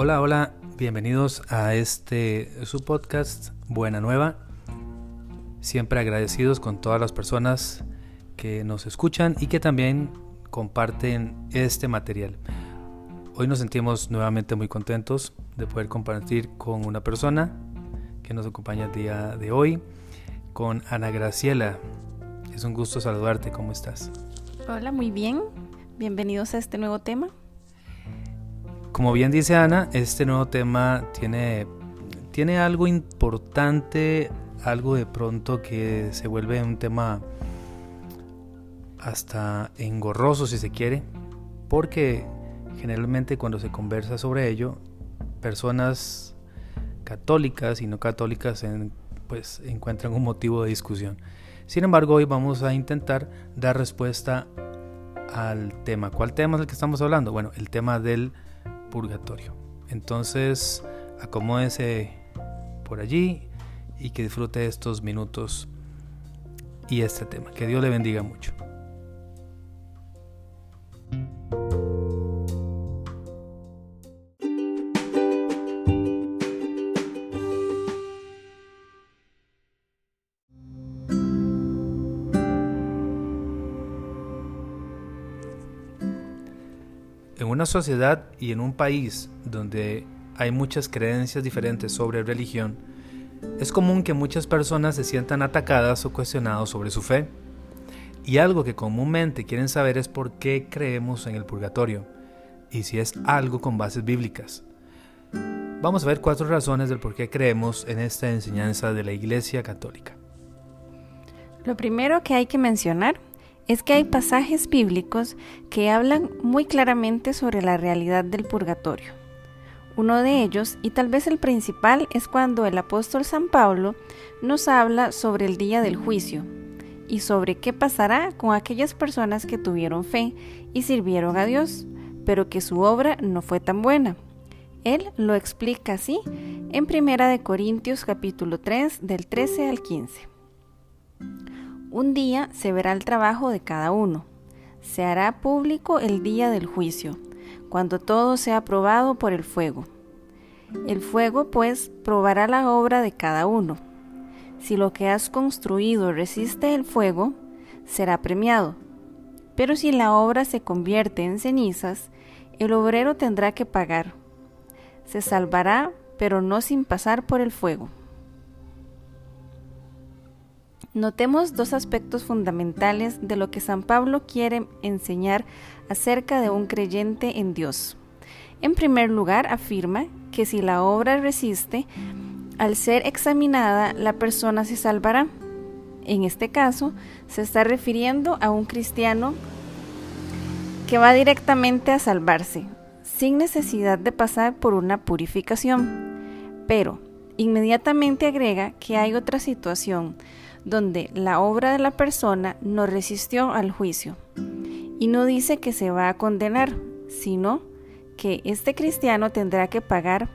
Hola, hola, bienvenidos a este su podcast Buena Nueva. Siempre agradecidos con todas las personas que nos escuchan y que también comparten este material. Hoy nos sentimos nuevamente muy contentos de poder compartir con una persona que nos acompaña el día de hoy, con Ana Graciela. Es un gusto saludarte, ¿cómo estás? Hola, muy bien. Bienvenidos a este nuevo tema. Como bien dice Ana, este nuevo tema tiene, tiene algo importante, algo de pronto que se vuelve un tema hasta engorroso si se quiere, porque generalmente cuando se conversa sobre ello, personas católicas y no católicas pues encuentran un motivo de discusión. Sin embargo, hoy vamos a intentar dar respuesta al tema. ¿Cuál tema es el que estamos hablando? Bueno, el tema del purgatorio. Entonces, acomódese por allí y que disfrute estos minutos y este tema. Que Dios le bendiga mucho. Una sociedad y en un país donde hay muchas creencias diferentes sobre religión, es común que muchas personas se sientan atacadas o cuestionadas sobre su fe. Y algo que comúnmente quieren saber es por qué creemos en el purgatorio y si es algo con bases bíblicas. Vamos a ver cuatro razones del por qué creemos en esta enseñanza de la Iglesia Católica. Lo primero que hay que mencionar es que hay pasajes bíblicos que hablan muy claramente sobre la realidad del purgatorio. Uno de ellos, y tal vez el principal, es cuando el apóstol San Pablo nos habla sobre el día del juicio y sobre qué pasará con aquellas personas que tuvieron fe y sirvieron a Dios, pero que su obra no fue tan buena. Él lo explica así en Primera de Corintios capítulo 3 del 13 al 15. Un día se verá el trabajo de cada uno. Se hará público el día del juicio, cuando todo sea probado por el fuego. El fuego, pues, probará la obra de cada uno. Si lo que has construido resiste el fuego, será premiado. Pero si la obra se convierte en cenizas, el obrero tendrá que pagar. Se salvará, pero no sin pasar por el fuego. Notemos dos aspectos fundamentales de lo que San Pablo quiere enseñar acerca de un creyente en Dios. En primer lugar, afirma que si la obra resiste, al ser examinada, la persona se salvará. En este caso, se está refiriendo a un cristiano que va directamente a salvarse, sin necesidad de pasar por una purificación. Pero, inmediatamente agrega que hay otra situación donde la obra de la persona no resistió al juicio. Y no dice que se va a condenar, sino que este cristiano tendrá que pagar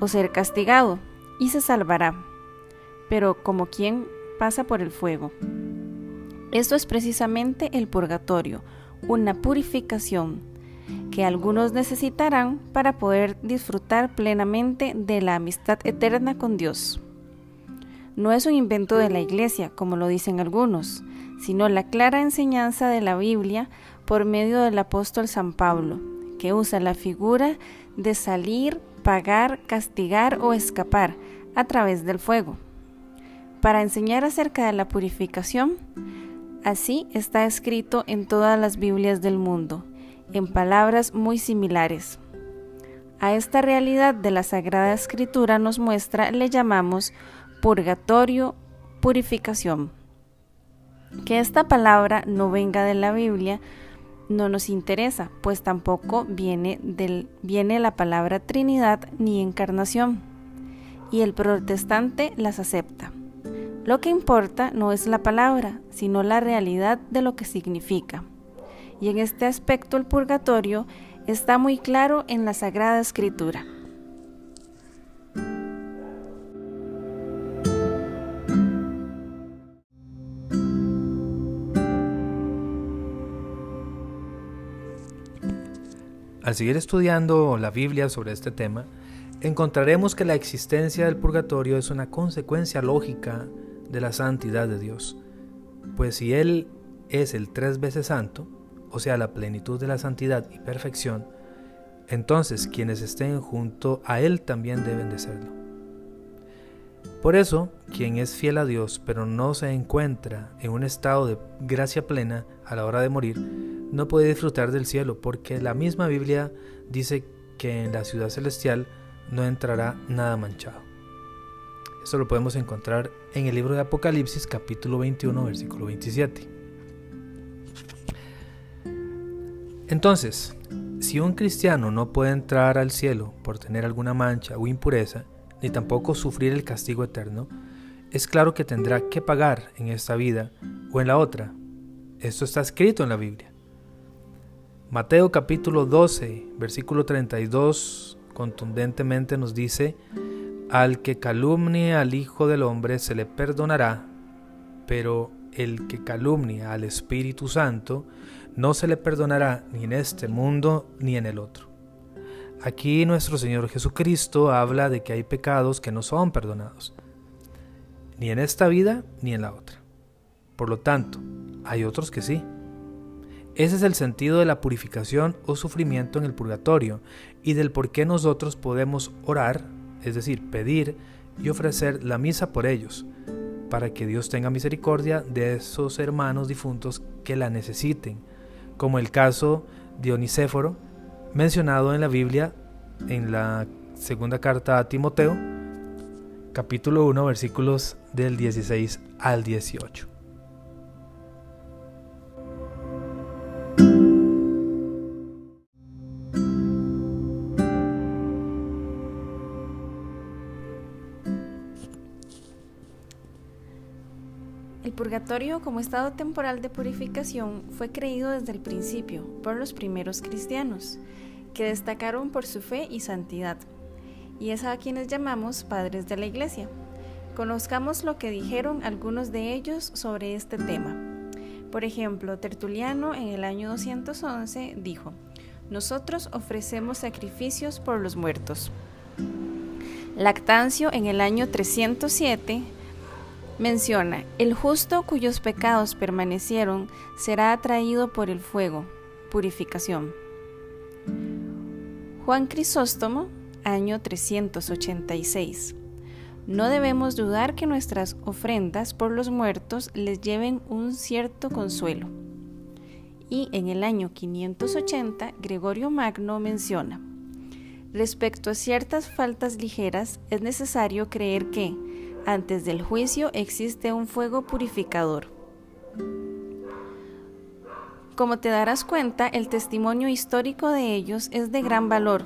o ser castigado y se salvará, pero como quien pasa por el fuego. Esto es precisamente el purgatorio, una purificación que algunos necesitarán para poder disfrutar plenamente de la amistad eterna con Dios no es un invento de la Iglesia, como lo dicen algunos, sino la clara enseñanza de la Biblia por medio del apóstol San Pablo, que usa la figura de salir, pagar, castigar o escapar a través del fuego. Para enseñar acerca de la purificación, así está escrito en todas las Biblias del mundo, en palabras muy similares. A esta realidad de la Sagrada Escritura nos muestra, le llamamos purgatorio, purificación. Que esta palabra no venga de la Biblia no nos interesa, pues tampoco viene, del, viene la palabra Trinidad ni encarnación, y el protestante las acepta. Lo que importa no es la palabra, sino la realidad de lo que significa. Y en este aspecto el purgatorio está muy claro en la Sagrada Escritura. Al seguir estudiando la Biblia sobre este tema, encontraremos que la existencia del purgatorio es una consecuencia lógica de la santidad de Dios. Pues si Él es el tres veces santo, o sea, la plenitud de la santidad y perfección, entonces quienes estén junto a Él también deben de serlo. Por eso, quien es fiel a Dios pero no se encuentra en un estado de gracia plena a la hora de morir, no puede disfrutar del cielo, porque la misma Biblia dice que en la ciudad celestial no entrará nada manchado. Esto lo podemos encontrar en el libro de Apocalipsis capítulo 21 versículo 27. Entonces, si un cristiano no puede entrar al cielo por tener alguna mancha o impureza, ni tampoco sufrir el castigo eterno, es claro que tendrá que pagar en esta vida o en la otra. Esto está escrito en la Biblia. Mateo capítulo 12, versículo 32 contundentemente nos dice, al que calumnie al Hijo del Hombre se le perdonará, pero el que calumnia al Espíritu Santo no se le perdonará ni en este mundo ni en el otro. Aquí nuestro Señor Jesucristo habla de que hay pecados que no son perdonados, ni en esta vida ni en la otra. Por lo tanto, hay otros que sí. Ese es el sentido de la purificación o sufrimiento en el purgatorio y del por qué nosotros podemos orar, es decir, pedir y ofrecer la misa por ellos, para que Dios tenga misericordia de esos hermanos difuntos que la necesiten, como el caso de Onicéforo, mencionado en la Biblia en la segunda carta a Timoteo, capítulo 1, versículos del 16 al 18. Purgatorio como estado temporal de purificación fue creído desde el principio por los primeros cristianos, que destacaron por su fe y santidad, y es a quienes llamamos padres de la Iglesia. Conozcamos lo que dijeron algunos de ellos sobre este tema. Por ejemplo, Tertuliano en el año 211 dijo, Nosotros ofrecemos sacrificios por los muertos. Lactancio en el año 307 menciona, el justo cuyos pecados permanecieron será atraído por el fuego, purificación. Juan Crisóstomo, año 386. No debemos dudar que nuestras ofrendas por los muertos les lleven un cierto consuelo. Y en el año 580, Gregorio Magno menciona, respecto a ciertas faltas ligeras, es necesario creer que, antes del juicio existe un fuego purificador. Como te darás cuenta, el testimonio histórico de ellos es de gran valor,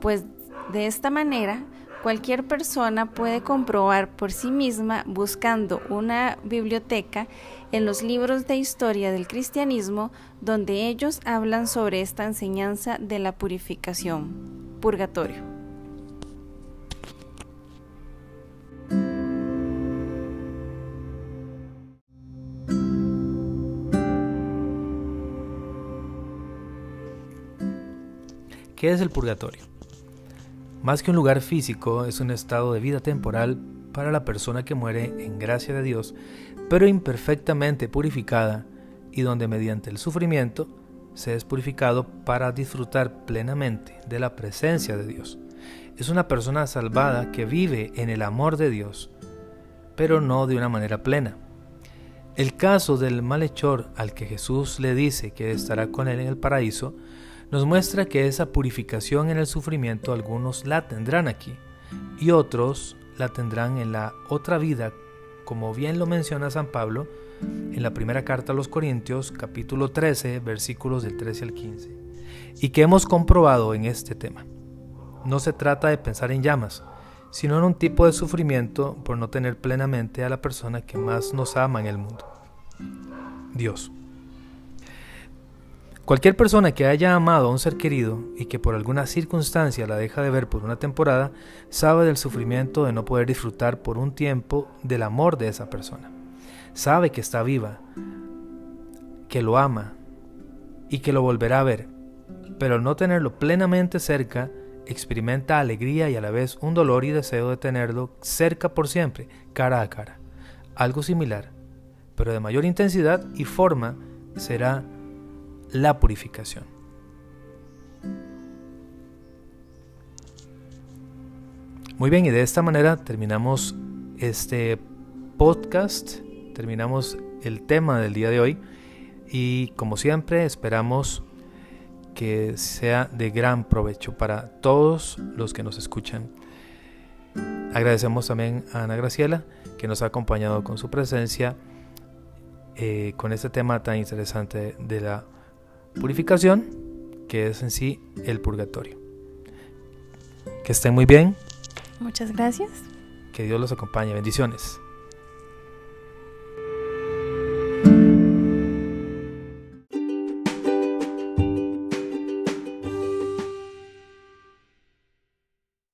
pues de esta manera cualquier persona puede comprobar por sí misma buscando una biblioteca en los libros de historia del cristianismo donde ellos hablan sobre esta enseñanza de la purificación, purgatorio. ¿Qué es el purgatorio? Más que un lugar físico, es un estado de vida temporal para la persona que muere en gracia de Dios, pero imperfectamente purificada y donde mediante el sufrimiento se es purificado para disfrutar plenamente de la presencia de Dios. Es una persona salvada que vive en el amor de Dios, pero no de una manera plena. El caso del malhechor al que Jesús le dice que estará con él en el paraíso nos muestra que esa purificación en el sufrimiento algunos la tendrán aquí y otros la tendrán en la otra vida, como bien lo menciona San Pablo en la primera carta a los Corintios capítulo 13 versículos del 13 al 15, y que hemos comprobado en este tema. No se trata de pensar en llamas, sino en un tipo de sufrimiento por no tener plenamente a la persona que más nos ama en el mundo, Dios. Cualquier persona que haya amado a un ser querido y que por alguna circunstancia la deja de ver por una temporada, sabe del sufrimiento de no poder disfrutar por un tiempo del amor de esa persona. Sabe que está viva, que lo ama y que lo volverá a ver, pero no tenerlo plenamente cerca experimenta alegría y a la vez un dolor y deseo de tenerlo cerca por siempre, cara a cara. Algo similar, pero de mayor intensidad y forma, será la purificación. Muy bien, y de esta manera terminamos este podcast, terminamos el tema del día de hoy y como siempre esperamos que sea de gran provecho para todos los que nos escuchan. Agradecemos también a Ana Graciela que nos ha acompañado con su presencia eh, con este tema tan interesante de la purificación, que es en sí el purgatorio. Que estén muy bien. Muchas gracias. Que Dios los acompañe. Bendiciones.